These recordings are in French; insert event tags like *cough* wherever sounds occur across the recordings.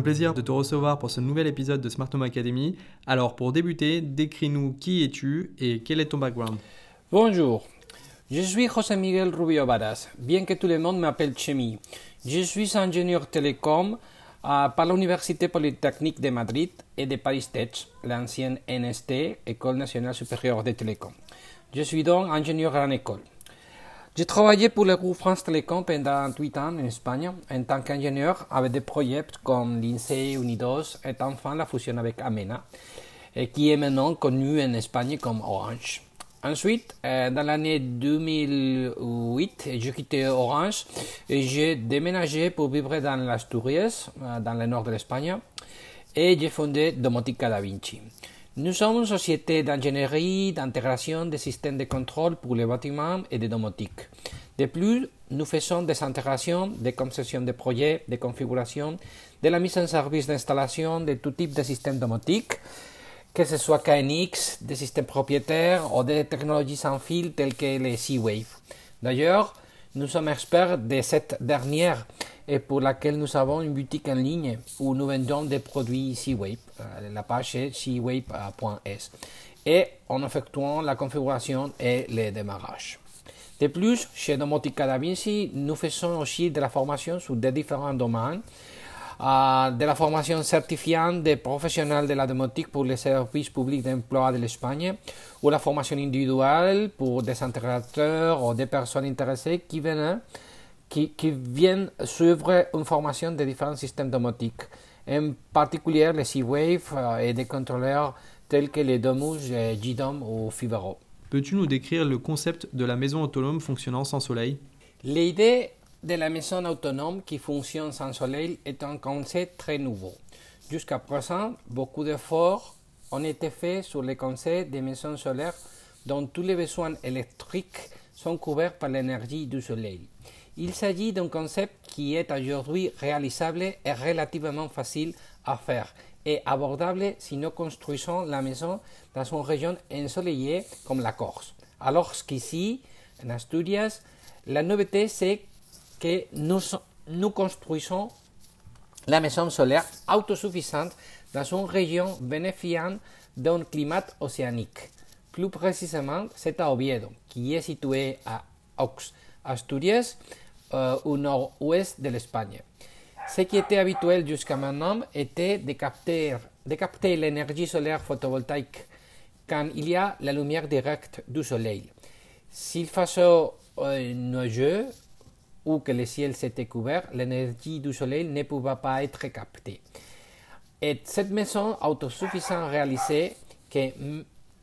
Un plaisir de te recevoir pour ce nouvel épisode de Smart Home Academy. Alors pour débuter, décris-nous qui es-tu et quel est ton background Bonjour, je suis José Miguel Rubio Varas, bien que tout le monde m'appelle Chemi. Je suis ingénieur télécom euh, par l'Université Polytechnique de Madrid et de Paris Tech, l'ancienne NST, École nationale supérieure de télécom. Je suis donc ingénieur en école. J'ai travaillé pour le groupe France Télécom pendant 8 ans en Espagne en tant qu'ingénieur avec des projets comme l'INSEE, Unidos et enfin la fusion avec Amena, qui est maintenant connue en Espagne comme Orange. Ensuite, euh, dans l'année 2008, j'ai quitté Orange et j'ai déménagé pour vivre dans l'Asturias, euh, dans le nord de l'Espagne, et j'ai fondé Domotica Da Vinci. Nous sommes une société d'ingénierie, d'intégration des systèmes de contrôle pour les bâtiments et de domotique. De plus, nous faisons des intégrations, des concessions de projets, des configurations, de la mise en service d'installation de tout type de systèmes domotiques, que ce soit KNX, des systèmes propriétaires ou des technologies sans fil telles que les C-Wave. D'ailleurs, nous sommes experts de cette dernière et pour laquelle nous avons une boutique en ligne où nous vendons des produits C-Wave. Euh, la page est cwave.es et en effectuant la configuration et le démarrage. De plus, chez Domotica Da nous faisons aussi de la formation sur des différents domaines, euh, de la formation certifiante des professionnels de la domotique pour les services publics d'emploi de l'Espagne, ou la formation individuelle pour des intégrateurs ou des personnes intéressées qui viennent qui, qui, viennent suivre une formation de différents systèmes domotiques, en particulier les C-Wave euh, et des contrôleurs tels que les Domus, GDOM ou Fibero. Peux-tu nous décrire le concept de la maison autonome fonctionnant sans soleil? L'idée de la maison autonome qui fonctionne sans soleil est un concept très nouveau. Jusqu'à présent, beaucoup d'efforts ont été faits sur le concept des maisons solaires dont tous les besoins électriques sont couverts par l'énergie du soleil. Il s'agit d'un concept qui est aujourd'hui réalisable et relativement facile à faire et abordable si nous construisons la maison dans une région ensoleillée comme la Corse. Alors qu'ici, en Asturias, la nouveauté c'est que nous, construisons la maison solaire autosuffisante dans une région bénéficiant d'un climat océanique. Plus précisément, c'est à Oviedo, qui est situé à Aux, Asturias, euh, au nord-ouest de l'Espagne. Ce qui était habituel jusqu'à maintenant était de capter, l'énergie solaire photovoltaïque quand il y a la lumière directe du soleil. S'il faisait euh, nuageux ou que le ciel s'était couvert, l'énergie du soleil ne pouvait pas être captée. Et cette maison autosuffisante réalisée que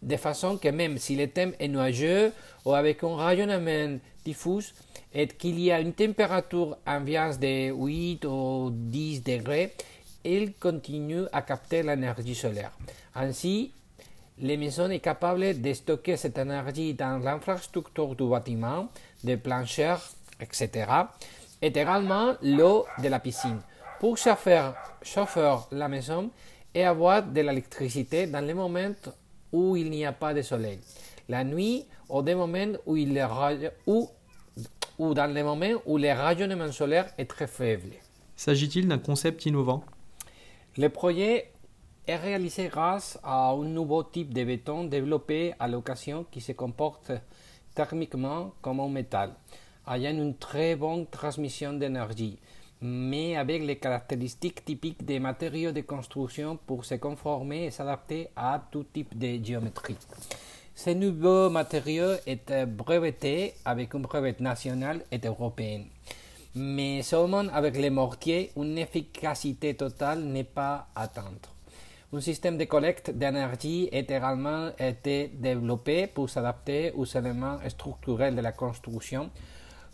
de façon que même si le thème est nuageux ou avec un rayonnement diffus et qu'il y a une température ambiante de 8 ou 10 degrés, il continue à capter l'énergie solaire. Ainsi, la maison est capable de stocker cette énergie dans l'infrastructure du bâtiment, des planchers, etc. et également l'eau de la piscine pour chauffer, chauffer la maison et avoir de l'électricité dans les moments où il n'y a pas de soleil. La nuit, ou des moments où, il ou, ou dans les moments où le rayonnement solaire est très faible. S'agit-il d'un concept innovant? Le projet est réalisé grâce à un nouveau type de béton développé à l'occasion qui se comporte thermiquement comme un métal, ayant une très bonne transmission d'énergie mais avec les caractéristiques typiques des matériaux de construction pour se conformer et s'adapter à tout type de géométrie. Ce nouveau matériau est breveté avec un brevet national et européen. Mais seulement avec les mortiers, une efficacité totale n'est pas atteinte. Un système de collecte d'énergie a également été développé pour s'adapter aux éléments structurels de la construction,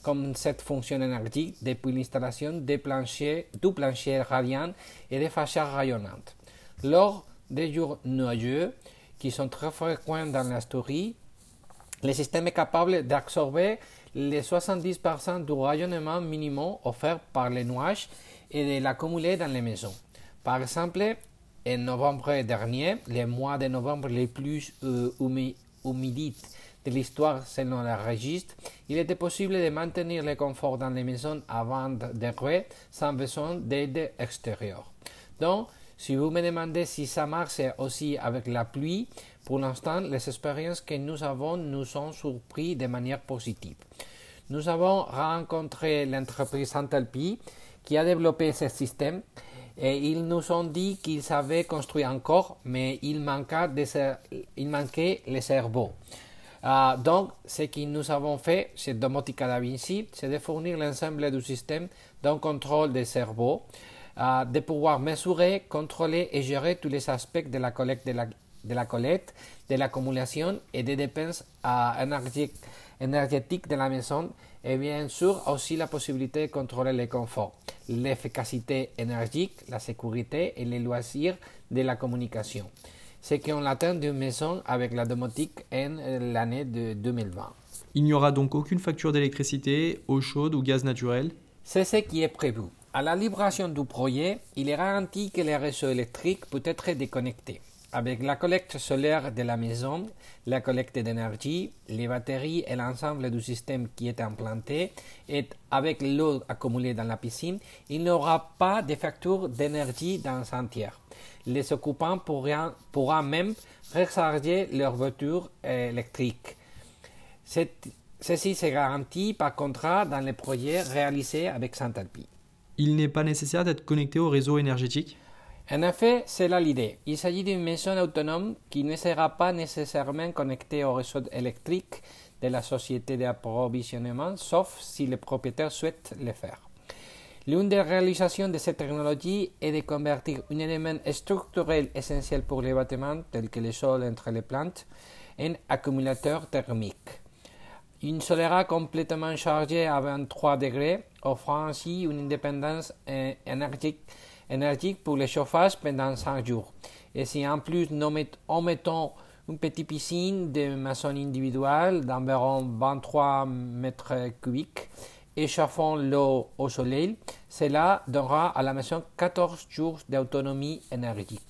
comme cette fonction énergie depuis l'installation des planchers, du plancher radiant et des façades rayonnantes. Lors des jours nuageux, qui sont très fréquents dans la story, le système est capable d'absorber les 70% du rayonnement minimum offert par les nuages et de l'accumuler dans les maisons. Par exemple, en novembre dernier, les mois de novembre les plus euh, humides de l'histoire selon le registre, il était possible de maintenir le confort dans les maisons avant de rouer sans besoin d'aide extérieure. Donc, si vous me demandez si ça marche aussi avec la pluie, pour l'instant, les expériences que nous avons nous ont surpris de manière positive. Nous avons rencontré l'entreprise Santalpi qui a développé ce système et ils nous ont dit qu'ils savaient construire encore, mais il il manquait les cerveaux. Euh, donc, ce que nous avons fait chez Domotica Da Vinci, c'est de fournir l'ensemble du système d'un contrôle des cerveaux, euh, de pouvoir mesurer, contrôler et gérer tous les aspects de la collecte de la, collecte, de l'accumulation et des dépenses euh, énergétiques de la maison et bien sûr aussi la possibilité de contrôler le confort, l'efficacité énergétique, la sécurité et les loisirs de la communication. C'est qu'on atteint d'une maison avec la domotique en l'année de 2020. Il n'y aura donc aucune facture d'électricité, eau chaude ou gaz naturel C'est ce qui est prévu. À la libération du projet, il est garanti que le réseau électrique peut être déconnecté. Avec la collecte solaire de la maison, la collecte d'énergie, les batteries et l'ensemble du système qui est implanté, et avec l'eau accumulée dans la piscine, il n'y aura pas de facture d'énergie dans un tiers. Les occupants pourront, même recharger leur voiture électrique. Ceci se garantit par contrat dans les projets réalisés avec Santalpi. Il n'est pas nécessaire d'être connecté au réseau énergétique en effet, c'est là l'idée. Il s'agit d'une maison autonome qui ne sera pas nécessairement connectée au réseau électrique de la société d'approvisionnement, sauf si le propriétaire souhaite le faire. L'une des réalisations de cette technologie est de convertir un élément structurel essentiel pour les bâtiments, tel que le sol entre les plantes, en accumulateur thermique. Une solaire complètement chargée à 23 degrés, offrant ainsi une indépendance énergétique énergique pour le chauffage pendant 5 jours. Et si en plus nous mettons une petite piscine de maçon individuelle d'environ 23 mètres cubiques et chauffons l'eau au soleil, cela donnera à la maison 14 jours d'autonomie énergétique.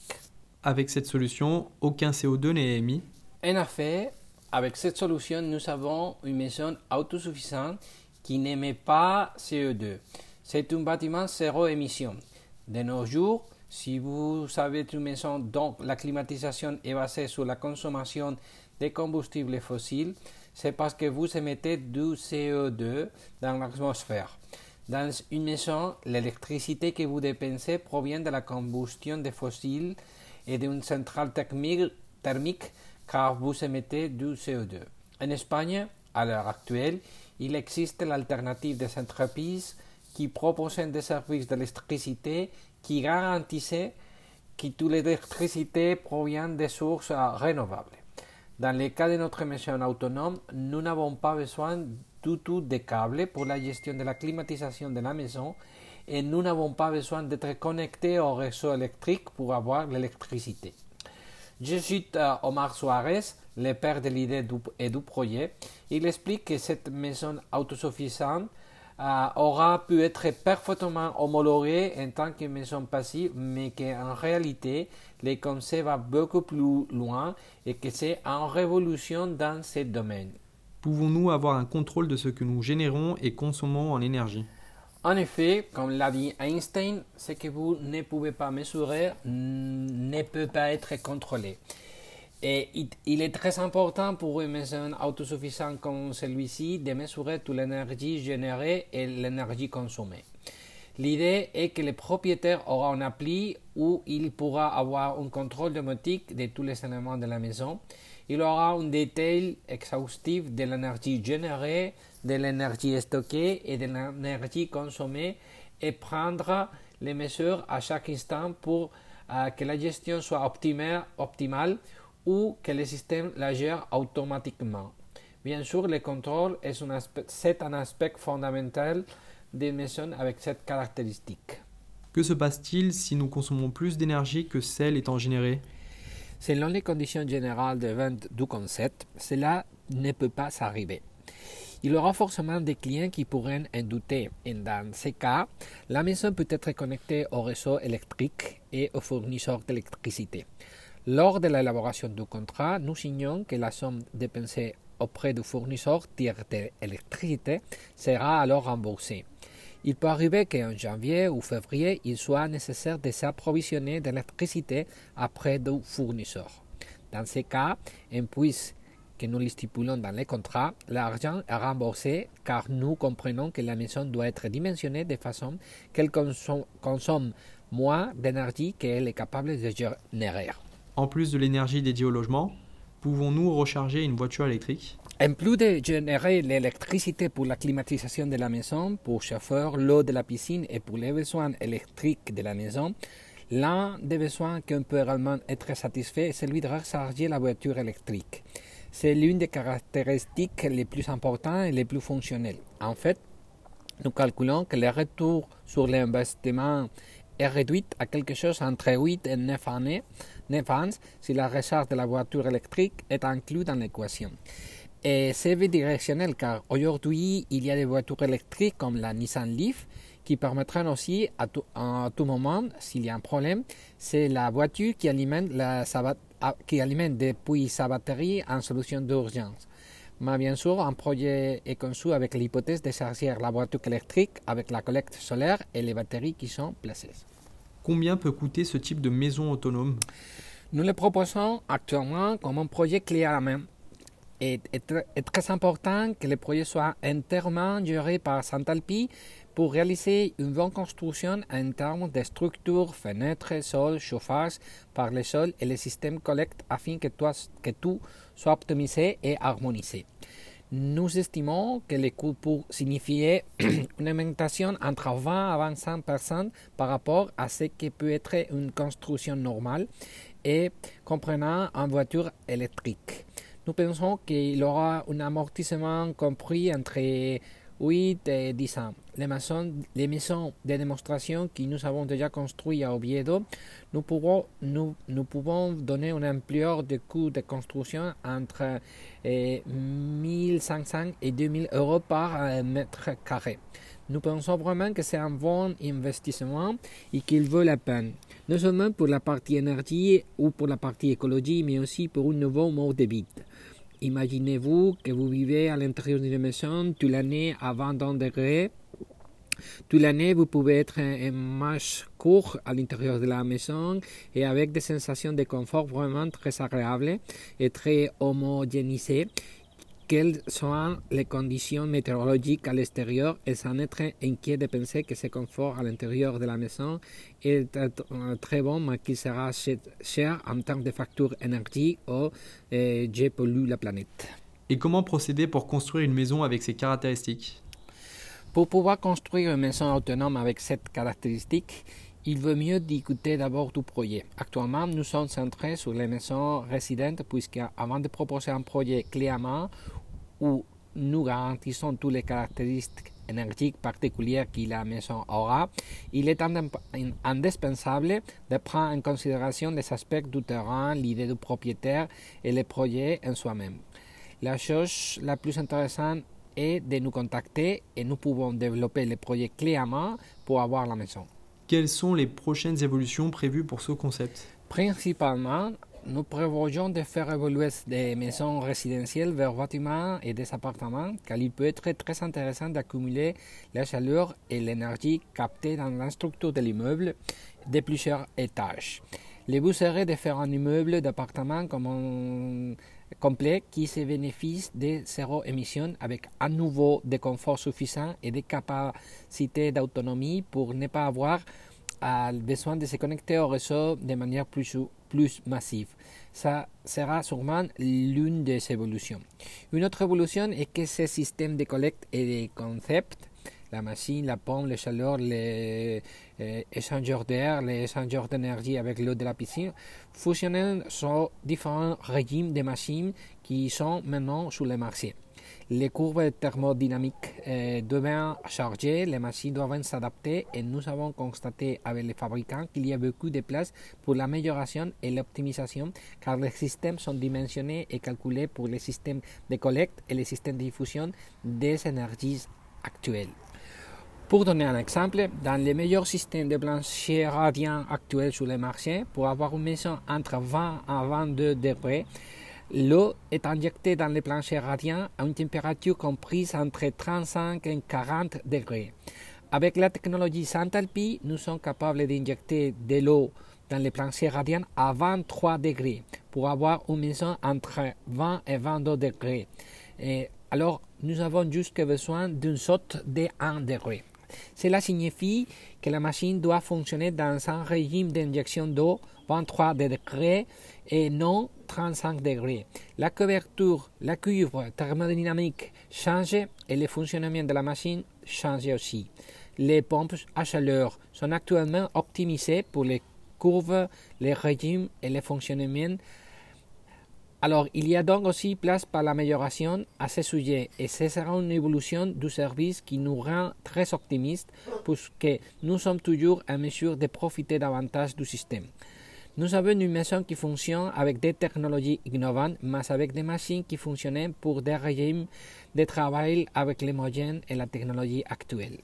Avec cette solution, aucun CO2 n'est émis En effet, avec cette solution, nous avons une maison autosuffisante qui n'émet pas CO2. C'est un bâtiment zéro émission. De nos jours, si vous avez une maison dont la climatisation est basée sur la consommation de combustibles fossiles, c'est parce que vous émettez du CO2 dans l'atmosphère. Dans une maison, l'électricité que vous dépensez provient de la combustion des fossiles et d'une centrale thermique car vous émettez du CO2. En Espagne, à l'heure actuelle, il existe l'alternative des entreprises qui proposait des services d'électricité qui garantissaient que toute l'électricité provient des sources renouvelables. Dans le cas de notre maison autonome, nous n'avons pas besoin du tout de câbles pour la gestion de la climatisation de la maison et nous n'avons pas besoin d'être connectés au réseau électrique pour avoir l'électricité. Je cite euh, Omar Suarez, le père de l'idée et du projet. Il explique que cette maison autosuffisante aura pu être parfaitement homologué en tant que maison passive, mais qu'en réalité, le concept va beaucoup plus loin et que c'est en révolution dans ce domaine. Pouvons-nous avoir un contrôle de ce que nous générons et consommons en énergie? En effet, comme l'a dit Einstein, ce que vous ne pouvez pas mesurer ne peut pas être contrôlé. Et il est très important pour une maison autosuffisante comme celui-ci de mesurer toute l'énergie générée et l'énergie consommée. L'idée est que le propriétaire aura un appli où il pourra avoir un contrôle domotique de tous les éléments de la maison. Il aura un détail exhaustif de l'énergie générée, de l'énergie stockée et de l'énergie consommée et prendra les mesures à chaque instant pour euh, que la gestion soit optimale ou que le système la gère automatiquement. Bien sûr, le contrôle est un aspect, c'est un aspect fondamental des maisons avec cette caractéristique. Que se passe-t-il si nous consommons plus d'énergie que celle étant générée? Selon les conditions générales de vente du concept, cela ne peut pas s'arriver. Il y aura forcément des clients qui pourraient en douter. Et dans ces cas, la maison peut être connectée au réseau électrique et au fournisseur d'électricité. Lors de l'élaboration du contrat, nous signons que la somme dépensée auprès du fournisseur tiers d'électricité sera alors remboursé. Il peut arriver qu'en janvier ou février, il soit nécessaire de s'approvisionner d'électricité auprès du fournisseur. Dans ces cas, en plus que nous stipulons dans les contrats, l'argent est remboursé car nous comprenons que la maison doit être dimensionnée de façon qu'elle consomme moins d'énergie qu'elle est capable de générer. En plus de l'énergie dédiée au logement, pouvons-nous recharger une voiture électrique? En plus de générer l'électricité pour la climatisation de la maison, pour chauffer l'eau de la piscine et pour les besoins électriques de la maison, l'un des besoins qui peut réellement être satisfait est celui de recharger la voiture électrique. C'est l'une des caractéristiques les plus importantes et les plus fonctionnelles. En fait, nous calculons que le retour sur l'investissement est réduit à quelque chose entre 8 et 9 années si la recharge de la voiture électrique est inclue dans l'équation. Et c'est bidirectionnel car aujourd'hui, il y a des voitures électriques comme la Nissan Leaf qui permettront aussi à tout, tout moment, s'il y a un problème, c'est la voiture qui alimente, la, qui alimente depuis sa batterie en solution d'urgence. Mais bien sûr, un projet est conçu avec l'hypothèse de charger la voiture électrique avec la collecte solaire et les batteries qui sont placées. Combien peut coûter ce type de maison autonome Nous le proposons actuellement comme un projet clé à la main. Il est, très important que le projet soit entièrement géré par Santalpi pour réaliser une bonne construction en termes de structure, fenêtres, sol, chauffage par le sol et le système collecte afin que tout soit optimisé et harmonisé. Nous estimons que le coût pour signifier *clears throat* une augmentation entre 20 à 25 par rapport à ce qui peut être une construction normale et comprenant une voiture électrique. Nous pensons qu'il aura un amortissement compris entre 8 et 10 ans. Les maisons, les maisons de démonstration que nous avons déjà construites à Oviedo, nous pouvons, donner une ampleur de coût de construction entre 1500 et 2000 euros par euh, mètre carré. Nous pensons vraiment que c'est un bon investissement et qu'il vaut la peine, non seulement pour la partie énergie ou pour la partie écologie, mais aussi pour un nouveau mode de vie. Imaginez-vous que vous vivez à l'intérieur d'une maison toute l'année à 20 degrés. Toute l'année, vous pouvez être en marche court à l'intérieur de la maison et avec des sensations de confort vraiment très agréables et très homogénéisées quelles sont les conditions météorologiques à l'extérieur et sans être inquiet de penser que ce confort à l'intérieur de la maison est très bon, mais qu'il sera cher en termes de facture énergie ou euh, je pollue la planète. Et comment procéder pour construire une maison avec ces caractéristiques? Pour pouvoir construire une maison autonome avec cette caractéristique, il vaut mieux d'écouter d'abord tout projet. Actuellement, nous sommes centrés sur les maisons résidentes puisque avant de proposer un projet clé à main où nous garantissons toutes les caractéristiques énergiques particulières que la maison aura, il est indispensable de prendre en considération les aspects du terrain, l'idée du propriétaire et le projet en soi-même. La chose la plus intéressante est de nous contacter et nous pouvons développer le projet clé à main pour avoir la maison. Quelles sont les prochaines évolutions prévues pour ce concept? Principalement, nous prévoyons de faire évoluer des maisons résidentielles vers bâtiments et des appartements, car il peut être très intéressant d'accumuler la chaleur et l'énergie captée dans la structure de l'immeuble de plusieurs étages. Le but serait de faire un immeuble d'appartements complet qui se bénéficie de zéro émission avec un nouveau de confort suffisant et des capacités d'autonomie pour ne pas avoir besoin de se connecter au réseau de manière plus, plus massive. Ça sera sûrement l'une des évolutions. Une autre évolution est que ce système de collecte et de concept la machine, la pompe, les chaleur, les euh, échangeurs d'air, les échangeurs d'énergie avec l'eau de la piscine, fusionnent sur différents régimes de machines qui sont maintenant sur le marché. Les courbes thermodynamiques euh, deviennent chargées, les machines doivent s'adapter et nous avons constaté avec les fabricants qu'il y a beaucoup de place pour l'amélioration et l'optimisation car les systèmes sont dimensionnés et calculés pour les systèmes de collecte et les systèmes de diffusion des énergies actuelles. Pour donner un exemple, dans les meilleurs systèmes de blanchir radiant actuels sur le marché, pour avoir une maison entre 20 à 22 degrés, L'eau est injectée dans les planchers radiants à une température comprise entre 35 et 40 degrés. Avec la technologie Santalpi, nous sommes capables d'injecter de l'eau dans les planchers radiants à 23 degrés pour avoir une maison entre 20 et 22 degrés. Et alors, nous avons juste besoin d'une saute de 1 degré. Cela signifie que la machine doit fonctionner dans un régime d'injection d'eau 23 degrés et non 35 degrés. La couverture, la cuve thermodynamique change et le fonctionnement de la machine change aussi. Les pompes à chaleur sont actuellement optimisées pour les courbes, les régimes et le fonctionnement alors, il y a donc aussi place pour l'amélioration à ce sujet et ce sera une évolution du service qui nous rend très optimistes puisque nous sommes toujours en mesure de profiter davantage du système. Nous avons une maison qui fonctionne avec des technologies innovantes, mais avec des machines qui fonctionnent pour des régimes de travail avec les moyens et la technologie actuelle.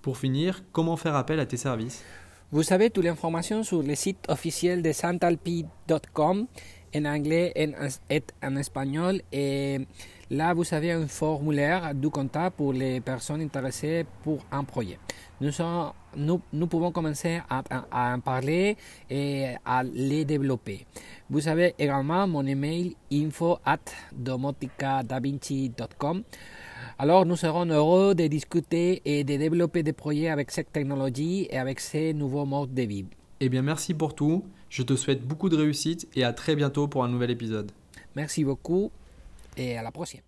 Pour finir, comment faire appel à tes services? Vous avez toute l'information sur le site officiel de santalpi.com en anglais et en espagnol. Et là, vous avez un formulaire du contact pour les personnes intéressées pour un projet. Nous, nous, nous pouvons commencer à, en parler et à les développer. Vous avez également mon email info at domoticadavinci.com. Alors, nous serons heureux de discuter et de développer des projets avec cette technologie et avec ces nouveaux modes de vie. Eh bien, merci pour tout. Je te souhaite beaucoup de réussite et à très bientôt pour un nouvel épisode. Merci beaucoup et à la prochaine.